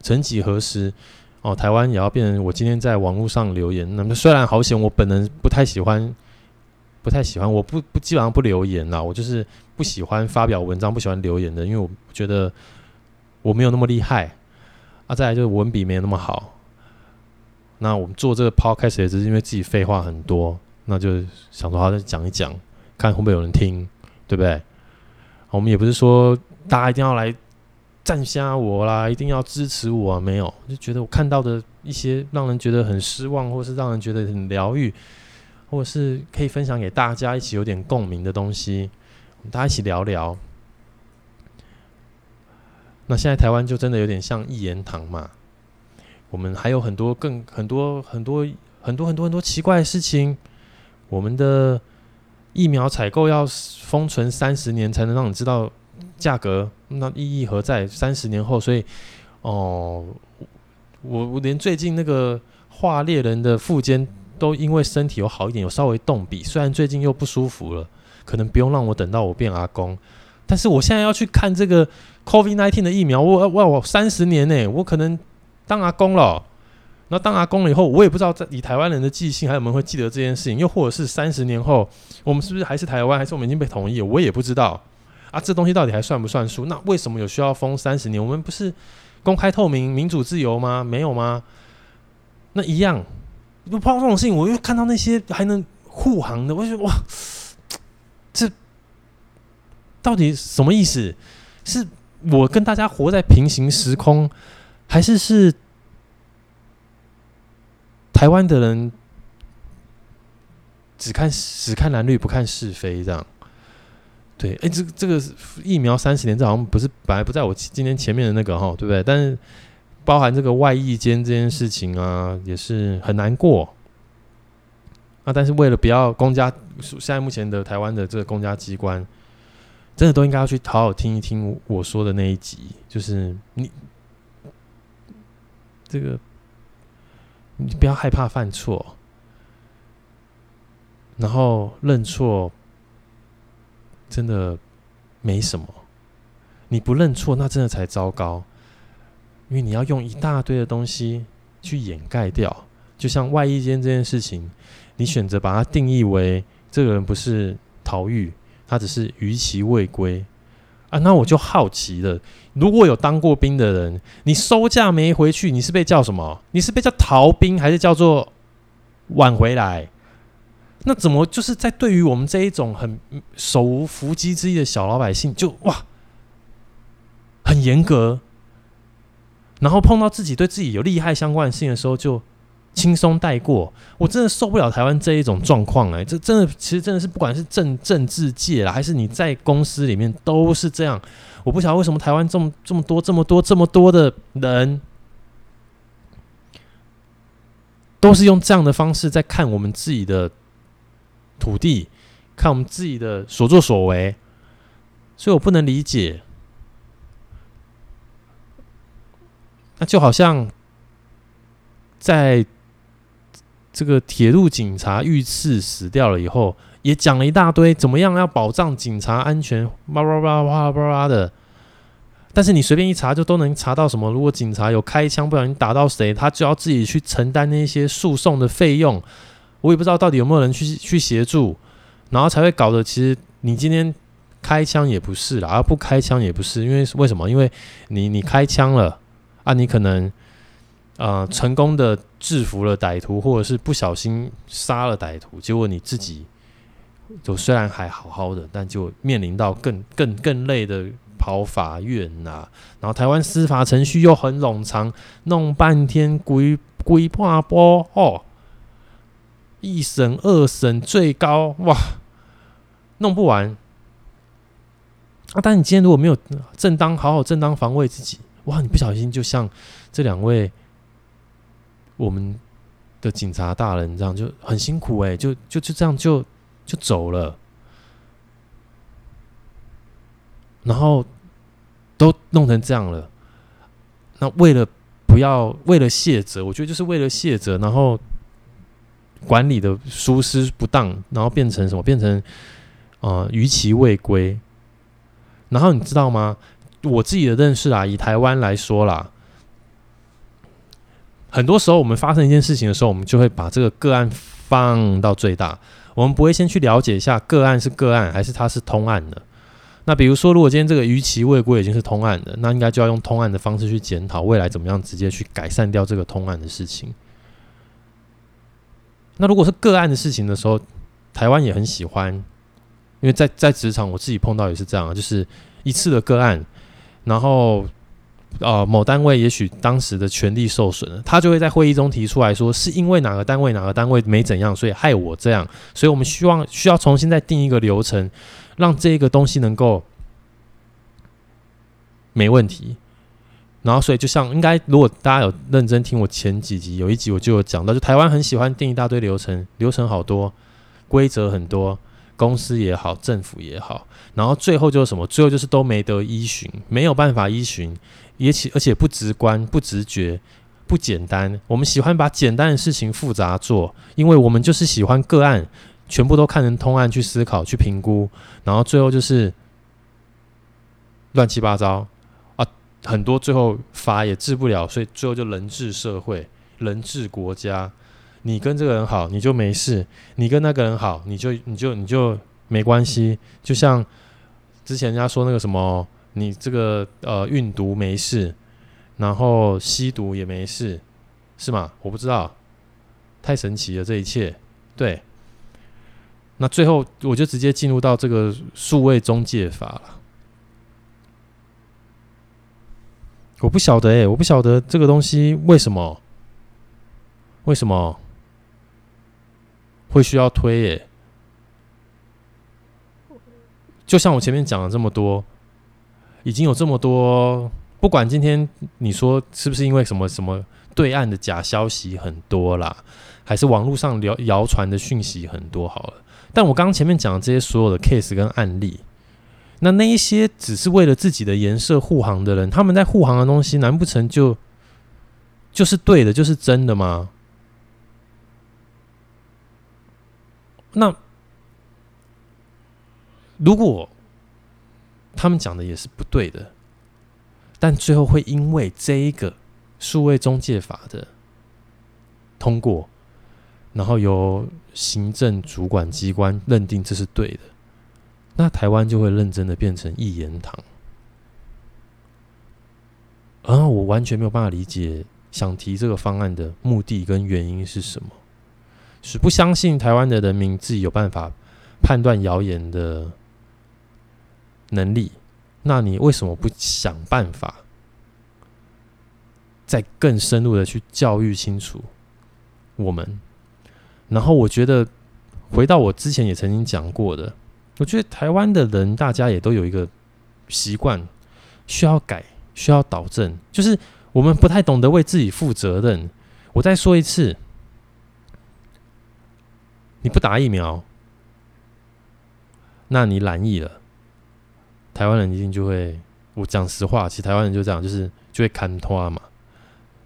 曾几何时哦，台湾也要变成我今天在网络上留言，那么虽然好险，我本人不太喜欢。不太喜欢，我不不基本上不留言啦，我就是不喜欢发表文章，不喜欢留言的，因为我觉得我没有那么厉害啊。再来就是文笔没有那么好。那我们做这个 podcast 也只是因为自己废话很多，那就想说好再讲一讲，看会不会有人听，对不对？我们也不是说大家一定要来赞下我啦，一定要支持我啊，没有，就觉得我看到的一些让人觉得很失望，或是让人觉得很疗愈。或者是可以分享给大家一起有点共鸣的东西，大家一起聊聊。那现在台湾就真的有点像一言堂嘛？我们还有很多更很多很多很多很多很多奇怪的事情。我们的疫苗采购要封存三十年才能让你知道价格，那意义何在？三十年后，所以哦，我我连最近那个画猎人的副监。都因为身体有好一点，有稍微动笔，虽然最近又不舒服了，可能不用让我等到我变阿公，但是我现在要去看这个 COVID-19 的疫苗，我我我三十年呢，我可能当阿公了。那当阿公了以后，我也不知道在以台湾人的记性还有没有会记得这件事情，又或者是三十年后，我们是不是还是台湾，还是我们已经被统一了？我也不知道啊，这东西到底还算不算数？那为什么有需要封三十年？我们不是公开透明、民主自由吗？没有吗？那一样。不碰到这种事情，我又看到那些还能护航的，我就觉得哇，这到底什么意思？是我跟大家活在平行时空，还是是台湾的人只看只看蓝绿不看是非这样？对，哎、欸，这这个疫苗三十年，这好像不是本来不在我今天前面的那个哈，对不对？但是。包含这个外役间这件事情啊，也是很难过啊。但是为了不要公家，现在目前的台湾的这个公家机关，真的都应该要去好好听一听我说的那一集，就是你这个你不要害怕犯错，然后认错真的没什么，你不认错那真的才糟糕。因为你要用一大堆的东西去掩盖掉，就像外衣间这件事情，你选择把它定义为这个人不是逃狱，他只是逾期未归啊。那我就好奇了，如果有当过兵的人，你收假没回去，你是被叫什么？你是被叫逃兵，还是叫做晚回来？那怎么就是在对于我们这一种很手无缚鸡之力的小老百姓，就哇，很严格？然后碰到自己对自己有利害相关的事情的时候，就轻松带过。我真的受不了台湾这一种状况哎，这真的其实真的是不管是政政治界啦，还是你在公司里面都是这样。我不晓得为什么台湾这么这么多这么多这么多的人，都是用这样的方式在看我们自己的土地，看我们自己的所作所为，所以我不能理解。那就好像在这个铁路警察遇刺死掉了以后，也讲了一大堆怎么样要保障警察安全，叭叭叭叭叭叭的。但是你随便一查就都能查到什么？如果警察有开枪不小心打到谁，他就要自己去承担那些诉讼的费用。我也不知道到底有没有人去去协助，然后才会搞得其实你今天开枪也不是啦，而不开枪也不是，因为为什么？因为你你开枪了。啊，你可能呃成功的制服了歹徒，或者是不小心杀了歹徒，结果你自己就虽然还好好的，但就面临到更更更累的跑法院呐、啊。然后台湾司法程序又很冗长，弄半天规规划波哦，一审、二审、最高哇，弄不完。啊，但你今天如果没有正当好好正当防卫自己。哇！你不小心就像这两位我们的警察大人这样，就很辛苦哎、就就就这样就就走了，然后都弄成这样了。那为了不要为了卸责，我觉得就是为了卸责，然后管理的疏失不当，然后变成什么？变成啊，逾期未归。然后你知道吗？我自己的认识啊，以台湾来说啦，很多时候我们发生一件事情的时候，我们就会把这个个案放到最大，我们不会先去了解一下个案是个案还是它是通案的。那比如说，如果今天这个逾期未归已经是通案的，那应该就要用通案的方式去检讨未来怎么样直接去改善掉这个通案的事情。那如果是个案的事情的时候，台湾也很喜欢，因为在在职场我自己碰到也是这样，就是一次的个案。然后，呃，某单位也许当时的权利受损了，他就会在会议中提出来说，是因为哪个单位哪个单位没怎样，所以害我这样，所以我们希望需要重新再定一个流程，让这个东西能够没问题。然后，所以就像应该，如果大家有认真听我前几集，有一集我就有讲到，就台湾很喜欢定一大堆流程，流程好多，规则很多。公司也好，政府也好，然后最后就是什么？最后就是都没得依循，没有办法依循，也且而且不直观、不直觉、不简单。我们喜欢把简单的事情复杂做，因为我们就是喜欢个案，全部都看成通案去思考、去评估，然后最后就是乱七八糟啊！很多最后法也治不了，所以最后就人治社会、人治国家。你跟这个人好，你就没事；你跟那个人好，你就你就你就没关系。就像之前人家说那个什么，你这个呃运毒没事，然后吸毒也没事，是吗？我不知道，太神奇了这一切。对，那最后我就直接进入到这个数位中介法了。我不晓得哎、欸，我不晓得这个东西为什么？为什么？会需要推耶，就像我前面讲了这么多，已经有这么多，不管今天你说是不是因为什么什么对岸的假消息很多啦，还是网络上谣谣传的讯息很多好了，但我刚刚前面讲的这些所有的 case 跟案例，那那一些只是为了自己的颜色护航的人，他们在护航的东西，难不成就就是对的，就是真的吗？那如果他们讲的也是不对的，但最后会因为这一个数位中介法的通过，然后由行政主管机关认定这是对的，那台湾就会认真的变成一言堂。然后我完全没有办法理解想提这个方案的目的跟原因是什么。是不相信台湾的人民自己有办法判断谣言的能力，那你为什么不想办法再更深入的去教育清楚我们。然后我觉得，回到我之前也曾经讲过的，我觉得台湾的人大家也都有一个习惯，需要改，需要导正，就是我们不太懂得为自己负责任。我再说一次，你不打疫苗，那你染疫了，台湾人一定就会，我讲实话，其实台湾人就这样，就是就会看拖嘛。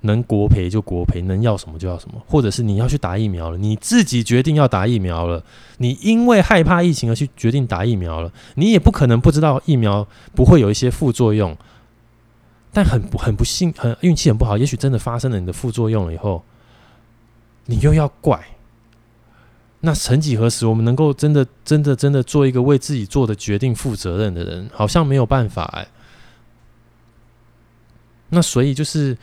能国赔就国赔，能要什么就要什么，或者是你要去打疫苗了，你自己决定要打疫苗了，你因为害怕疫情而去决定打疫苗了，你也不可能不知道疫苗不会有一些副作用，但很很不幸，很运气很不好，也许真的发生了你的副作用了以后，你又要怪，那曾几何时，我们能够真的真的真的做一个为自己做的决定负责任的人，好像没有办法哎，那所以就是。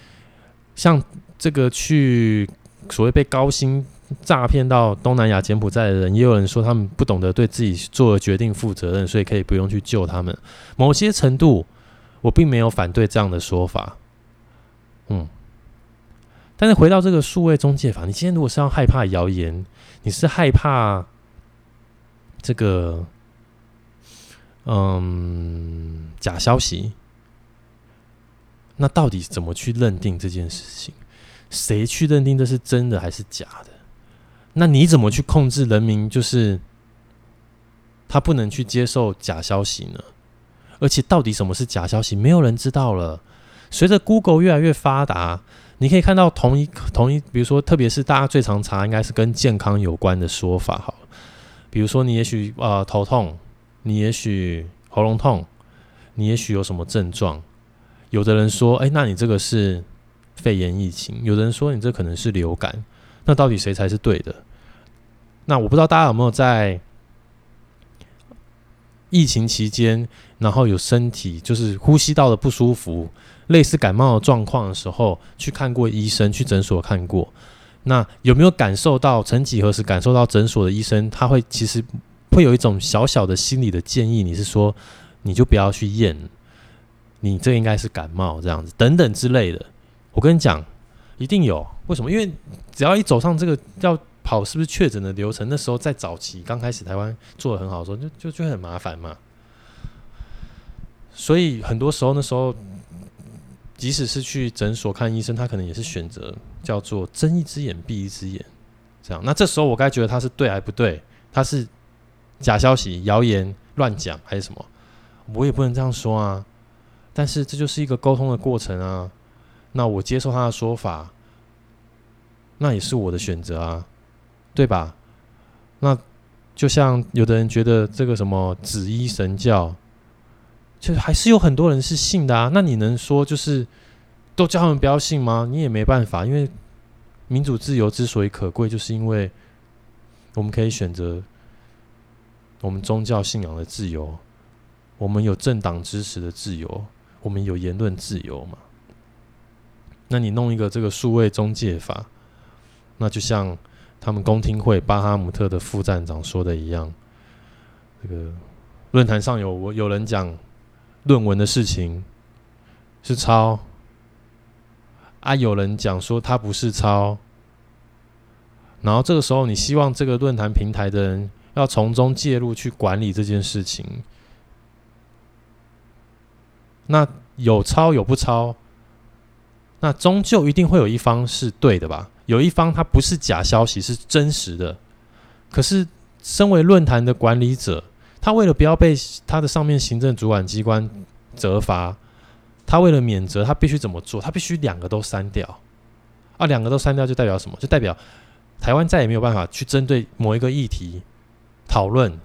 像这个去所谓被高薪诈骗到东南亚柬埔寨的人，也有人说他们不懂得对自己做的决定负责任，所以可以不用去救他们。某些程度，我并没有反对这样的说法。嗯，但是回到这个数位中介法，你今天如果是要害怕谣言，你是害怕这个嗯假消息。那到底怎么去认定这件事情？谁去认定这是真的还是假的？那你怎么去控制人民？就是他不能去接受假消息呢？而且到底什么是假消息？没有人知道了。随着 Google 越来越发达，你可以看到同一同一，比如说，特别是大家最常查，应该是跟健康有关的说法。好，比如说你也许呃头痛，你也许喉咙痛，你也许有什么症状。有的人说：“哎，那你这个是肺炎疫情。”有的人说：“你这可能是流感。”那到底谁才是对的？那我不知道大家有没有在疫情期间，然后有身体就是呼吸道的不舒服，类似感冒的状况的时候，去看过医生，去诊所看过。那有没有感受到？曾几何时感受到诊所的医生他会其实会有一种小小的心理的建议，你是说你就不要去验。你这应该是感冒这样子，等等之类的。我跟你讲，一定有。为什么？因为只要一走上这个要跑是不是确诊的流程，那时候在早期刚开始台湾做得很好的时候，就就就很麻烦嘛。所以很多时候那时候，即使是去诊所看医生，他可能也是选择叫做睁一只眼闭一只眼这样。那这时候我该觉得他是对还不对？他是假消息、谣言、乱讲还是什么？我也不能这样说啊。但是这就是一个沟通的过程啊，那我接受他的说法，那也是我的选择啊，对吧？那就像有的人觉得这个什么紫衣神教，就还是有很多人是信的啊。那你能说就是都叫他们不要信吗？你也没办法，因为民主自由之所以可贵，就是因为我们可以选择我们宗教信仰的自由，我们有政党支持的自由。我们有言论自由嘛？那你弄一个这个数位中介法，那就像他们公听会巴哈姆特的副站长说的一样，这个论坛上有我有人讲论文的事情是抄，啊，有人讲说他不是抄，然后这个时候你希望这个论坛平台的人要从中介入去管理这件事情。那有抄有不抄，那终究一定会有一方是对的吧？有一方他不是假消息，是真实的。可是，身为论坛的管理者，他为了不要被他的上面行政主管机关责罚，他为了免责，他必须怎么做？他必须两个都删掉。啊，两个都删掉就代表什么？就代表台湾再也没有办法去针对某一个议题讨论。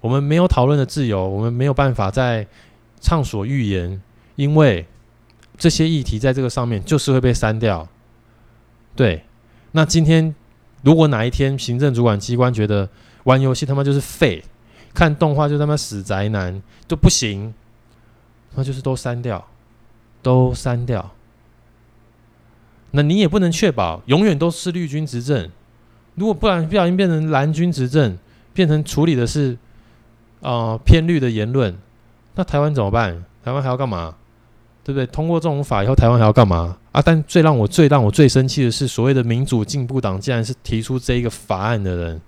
我们没有讨论的自由，我们没有办法在。畅所欲言，因为这些议题在这个上面就是会被删掉。对，那今天如果哪一天行政主管机关觉得玩游戏他妈就是废，看动画就他妈死宅男都不行，那就是都删掉，都删掉。那你也不能确保永远都是绿军执政，如果不然不小心变成蓝军执政，变成处理的是啊、呃、偏绿的言论。那台湾怎么办？台湾还要干嘛？对不对？通过这种法以后，台湾还要干嘛？啊！但最让我最让我最生气的是，所谓的民主进步党，竟然是提出这一个法案的人，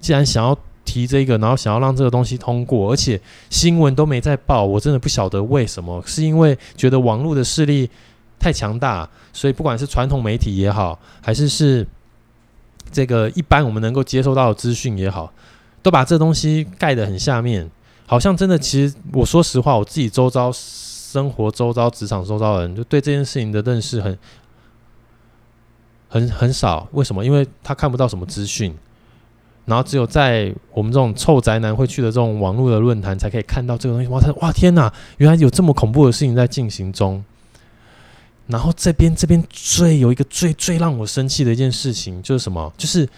既然想要提这个，然后想要让这个东西通过，而且新闻都没在报，我真的不晓得为什么，是因为觉得网络的势力太强大，所以不管是传统媒体也好，还是是这个一般我们能够接收到的资讯也好，都把这东西盖得很下面，好像真的，其实我说实话，我自己周遭。生活周遭、职场周遭的人，就对这件事情的认识很、很、很少。为什么？因为他看不到什么资讯，然后只有在我们这种臭宅男会去的这种网络的论坛，才可以看到这个东西。哇，他哇天哪！原来有这么恐怖的事情在进行中。然后这边这边最有一个最最让我生气的一件事情，就是什么？就是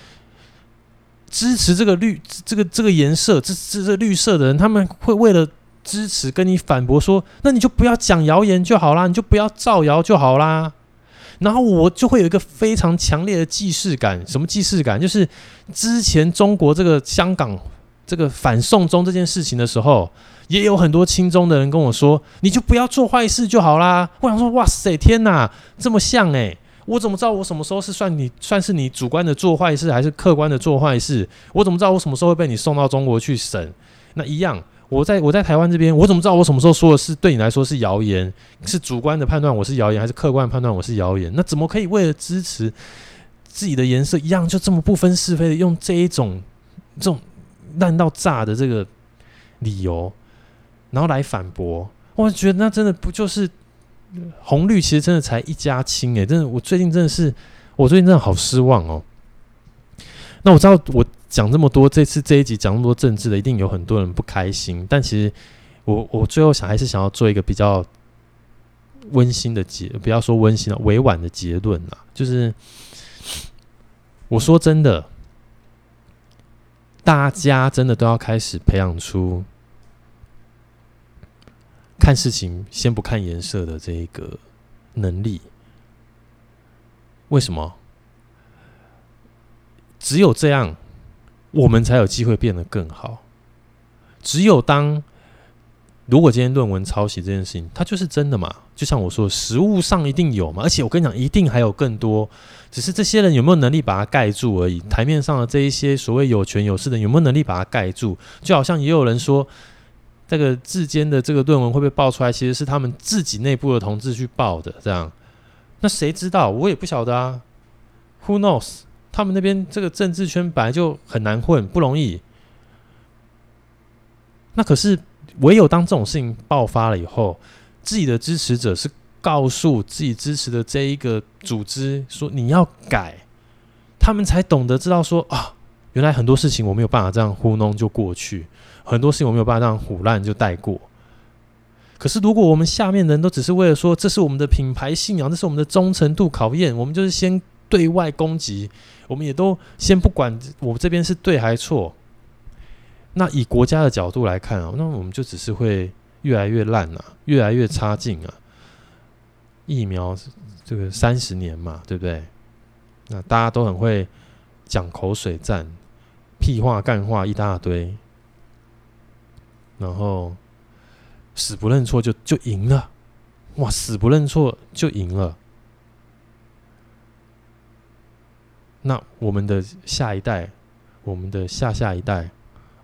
支持这个绿这个这个颜色这这这绿色的人，他们会为了。支持跟你反驳说，那你就不要讲谣言就好啦，你就不要造谣就好啦。然后我就会有一个非常强烈的既视感，什么既视感？就是之前中国这个香港这个反送中这件事情的时候，也有很多亲中的人跟我说，你就不要做坏事就好啦。我想说，哇塞，天哪，这么像诶，我怎么知道我什么时候是算你算是你主观的做坏事，还是客观的做坏事？我怎么知道我什么时候会被你送到中国去审？那一样。我在我在台湾这边，我怎么知道我什么时候说的是对你来说是谣言，是主观的判断我是谣言，还是客观的判断我是谣言？那怎么可以为了支持自己的颜色一样，就这么不分是非的用这一种这种烂到炸的这个理由，然后来反驳？我觉得那真的不就是红绿？其实真的才一家亲诶，真的，我最近真的是，我最近真的好失望哦。那我知道我。讲这么多，这次这一集讲那么多政治的，一定有很多人不开心。但其实我我最后想还是想要做一个比较温馨的结，不要说温馨了，委婉的结论啦。就是我说真的，大家真的都要开始培养出看事情先不看颜色的这一个能力。为什么？只有这样。我们才有机会变得更好。只有当，如果今天论文抄袭这件事情，它就是真的嘛？就像我说，实物上一定有嘛。而且我跟你讲，一定还有更多，只是这些人有没有能力把它盖住而已。台面上的这一些所谓有权有势的，有没有能力把它盖住？就好像也有人说，这个志坚的这个论文会不会爆出来，其实是他们自己内部的同志去报的。这样，那谁知道？我也不晓得啊。Who knows？他们那边这个政治圈本来就很难混，不容易。那可是唯有当这种事情爆发了以后，自己的支持者是告诉自己支持的这一个组织说你要改，他们才懂得知道说啊，原来很多事情我没有办法这样糊弄就过去，很多事情我没有办法这样唬烂就带过。可是如果我们下面人都只是为了说这是我们的品牌信仰，这是我们的忠诚度考验，我们就是先对外攻击。我们也都先不管我这边是对还是错，那以国家的角度来看啊，那我们就只是会越来越烂啊，越来越差劲啊。疫苗这个三十年嘛，对不对？那大家都很会讲口水战，屁话干话一大堆，然后死不认错就就赢了，哇，死不认错就赢了。那我们的下一代，我们的下下一代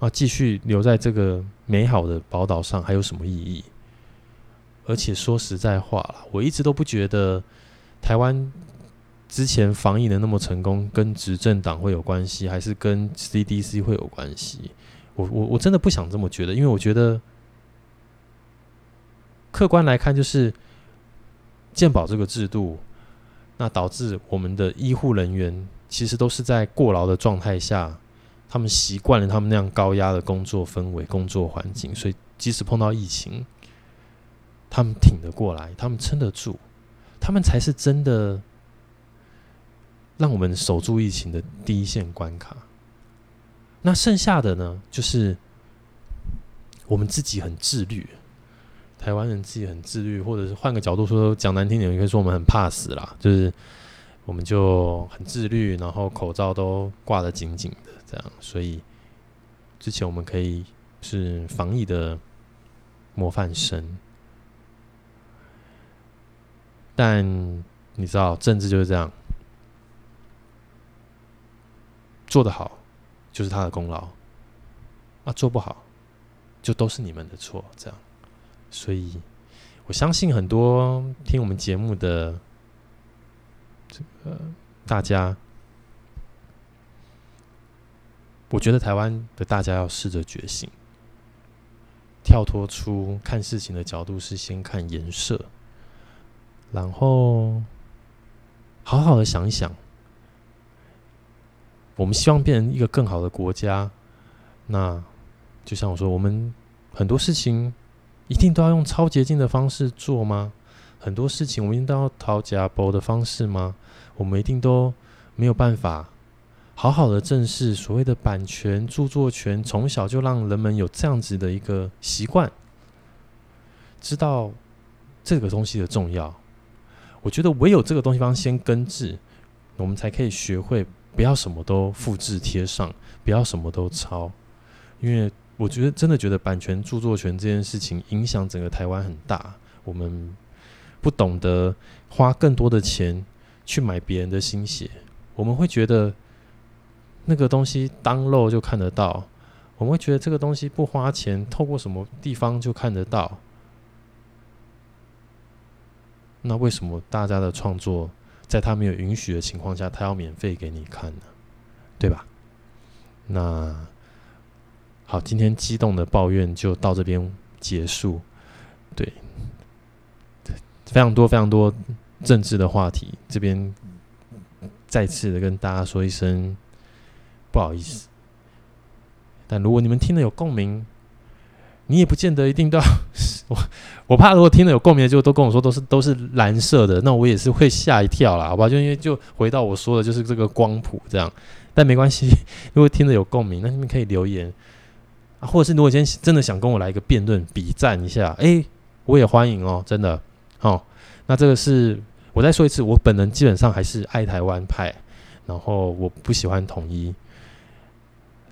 啊，继续留在这个美好的宝岛上，还有什么意义？而且说实在话，我一直都不觉得台湾之前防疫的那么成功，跟执政党会有关系，还是跟 CDC 会有关系？我我我真的不想这么觉得，因为我觉得客观来看，就是健保这个制度，那导致我们的医护人员。其实都是在过劳的状态下，他们习惯了他们那样高压的工作氛围、工作环境，所以即使碰到疫情，他们挺得过来，他们撑得住，他们才是真的让我们守住疫情的第一线关卡。那剩下的呢，就是我们自己很自律，台湾人自己很自律，或者是换个角度说，讲难听点，也可以说我们很怕死啦，就是。我们就很自律，然后口罩都挂得紧紧的，这样，所以之前我们可以是防疫的模范生。但你知道，政治就是这样，做得好就是他的功劳，啊，做不好就都是你们的错，这样。所以，我相信很多听我们节目的这个大家，我觉得台湾的大家要试着觉醒，跳脱出看事情的角度是先看颜色。然后，好好的想一想，我们希望变成一个更好的国家。那就像我说，我们很多事情一定都要用超捷径的方式做吗？很多事情我们一定都要讨价包的方式吗？我们一定都没有办法好好的正视所谓的版权、著作权，从小就让人们有这样子的一个习惯，知道这个东西的重要。我觉得唯有这个东西方先根治，我们才可以学会不要什么都复制贴上，不要什么都抄。因为我觉得真的觉得版权著作权这件事情影响整个台湾很大。我们不懂得花更多的钱去买别人的心血，我们会觉得那个东西当漏就看得到，我们会觉得这个东西不花钱，透过什么地方就看得到。那为什么大家的创作在他没有允许的情况下，他要免费给你看呢？对吧？那好，今天激动的抱怨就到这边结束。对，非常多非常多政治的话题，这边再次的跟大家说一声不好意思。但如果你们听了有共鸣，你也不见得一定都要 <laughs> 我，我怕如果听了有共鸣的，就都跟我说都是都是蓝色的，那我也是会吓一跳啦，好吧？就因为就回到我说的，就是这个光谱这样，但没关系，<laughs> 如果听了有共鸣，那你们可以留言，或者是如果今天真的想跟我来一个辩论比战一下，哎、欸，我也欢迎哦，真的，好，那这个是我再说一次，我本人基本上还是爱台湾派，然后我不喜欢统一，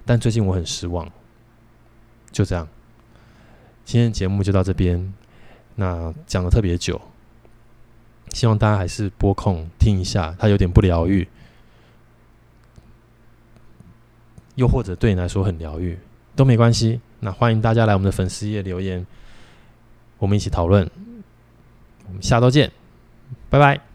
但最近我很失望，就这样。今天节目就到这边，那讲的特别久，希望大家还是拨空听一下，它有点不疗愈，又或者对你来说很疗愈，都没关系。那欢迎大家来我们的粉丝页留言，我们一起讨论。我们下周见，拜拜。